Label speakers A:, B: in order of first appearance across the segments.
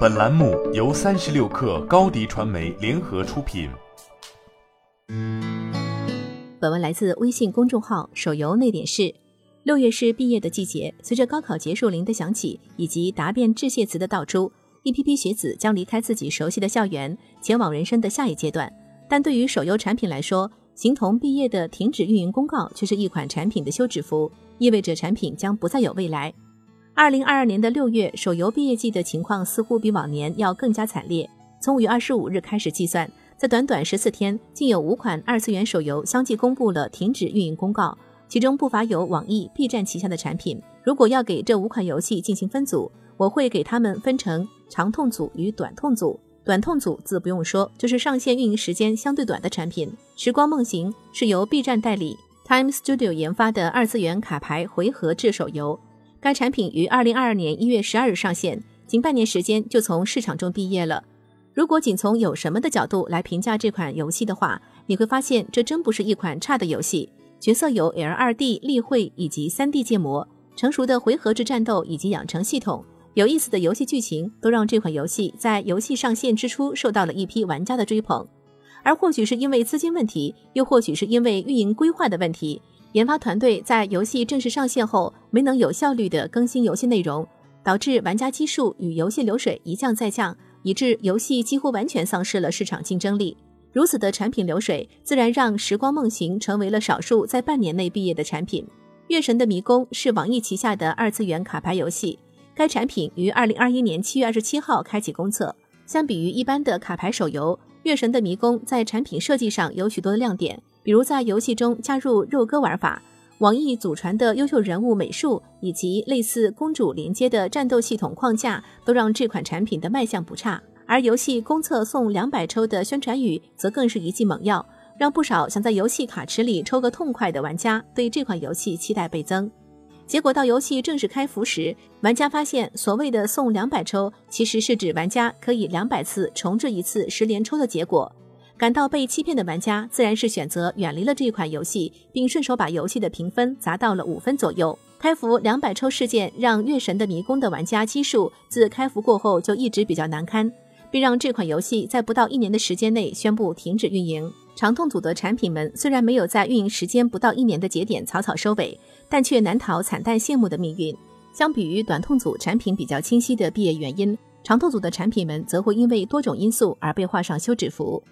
A: 本栏目由三十六氪高低传媒联合出品。
B: 本文来自微信公众号“手游那点事”。六月是毕业的季节，随着高考结束铃的响起以及答辩致谢词的道出，一批批学子将离开自己熟悉的校园，前往人生的下一阶段。但对于手游产品来说，形同毕业的停止运营公告却是一款产品的休止符，意味着产品将不再有未来。二零二二年的六月，手游毕业季的情况似乎比往年要更加惨烈。从五月二十五日开始计算，在短短十四天，竟有五款二次元手游相继公布了停止运营公告，其中不乏有网易、B 站旗下的产品。如果要给这五款游戏进行分组，我会给他们分成长痛组与短痛组。短痛组自不用说，就是上线运营时间相对短的产品。时光梦行是由 B 站代理，Time Studio 研发的二次元卡牌回合制手游。该产品于二零二二年一月十二日上线，仅半年时间就从市场中毕业了。如果仅从有什么的角度来评价这款游戏的话，你会发现这真不是一款差的游戏。角色有 L 二 D 立绘以及三 D 建模，成熟的回合制战斗以及养成系统。有意思的游戏剧情都让这款游戏在游戏上线之初受到了一批玩家的追捧，而或许是因为资金问题，又或许是因为运营规划的问题，研发团队在游戏正式上线后没能有效率的更新游戏内容，导致玩家基数与游戏流水一降再降，以致游戏几乎完全丧失了市场竞争力。如此的产品流水，自然让《时光梦行》成为了少数在半年内毕业的产品。《月神的迷宫》是网易旗下的二次元卡牌游戏。该产品于二零二一年七月二十七号开启公测。相比于一般的卡牌手游，《月神的迷宫》在产品设计上有许多的亮点，比如在游戏中加入肉鸽玩法，网易祖传的优秀人物美术以及类似公主连接的战斗系统框架，都让这款产品的卖相不差。而游戏公测送两百抽的宣传语，则更是一剂猛药，让不少想在游戏卡池里抽个痛快的玩家对这款游戏期待倍增。结果到游戏正式开服时，玩家发现所谓的送两百抽，其实是指玩家可以两百次重置一次十连抽的结果。感到被欺骗的玩家自然是选择远离了这款游戏，并顺手把游戏的评分砸到了五分左右。开服两百抽事件让《月神的迷宫》的玩家基数自开服过后就一直比较难堪，并让这款游戏在不到一年的时间内宣布停止运营。长痛组的产品们虽然没有在运营时间不到一年的节点草草收尾，但却难逃惨淡谢幕的命运。相比于短痛组产品比较清晰的毕业原因，长痛组的产品们则会因为多种因素而被画上休止符。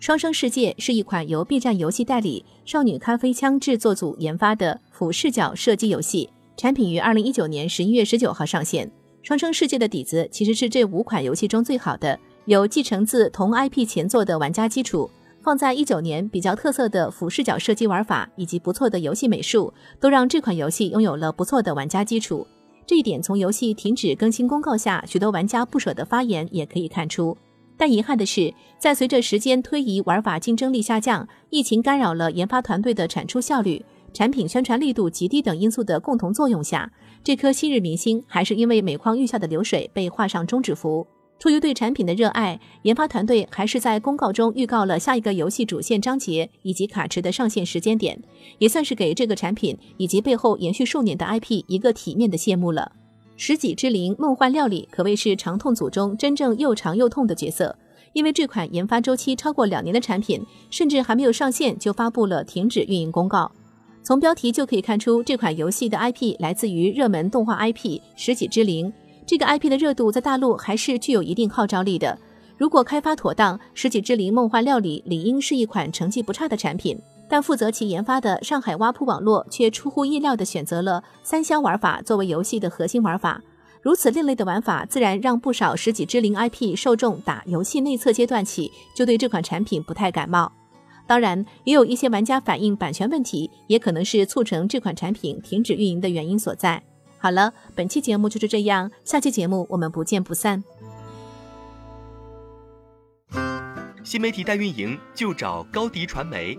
B: 双生世界是一款由 B 站游戏代理少女咖啡枪制作组研发的俯视角射击游戏，产品于二零一九年十一月十九号上线。双生世界的底子其实是这五款游戏中最好的，有继承自同 IP 前作的玩家基础。放在一九年，比较特色的俯视角射击玩法以及不错的游戏美术，都让这款游戏拥有了不错的玩家基础。这一点从游戏停止更新公告下许多玩家不舍的发言也可以看出。但遗憾的是，在随着时间推移，玩法竞争力下降，疫情干扰了研发团队的产出效率，产品宣传力度极低等因素的共同作用下，这颗昔日明星还是因为每况愈下的流水被画上终止符。出于对产品的热爱，研发团队还是在公告中预告了下一个游戏主线章节以及卡池的上线时间点，也算是给这个产品以及背后延续数年的 IP 一个体面的谢幕了。食戟之灵梦幻料理可谓是长痛组中真正又长又痛的角色，因为这款研发周期超过两年的产品，甚至还没有上线就发布了停止运营公告。从标题就可以看出，这款游戏的 IP 来自于热门动画 IP 食戟之灵。这个 IP 的热度在大陆还是具有一定号召力的。如果开发妥当，《十几之灵梦幻料理》理应是一款成绩不差的产品。但负责其研发的上海挖铺网络却出乎意料地选择了三消玩法作为游戏的核心玩法。如此另类的玩法，自然让不少《十几之灵》IP 受众打游戏内测阶段起就对这款产品不太感冒。当然，也有一些玩家反映版权问题，也可能是促成这款产品停止运营的原因所在。好了，本期节目就是这样，下期节目我们不见不散。
C: 新媒体代运营就找高迪传媒，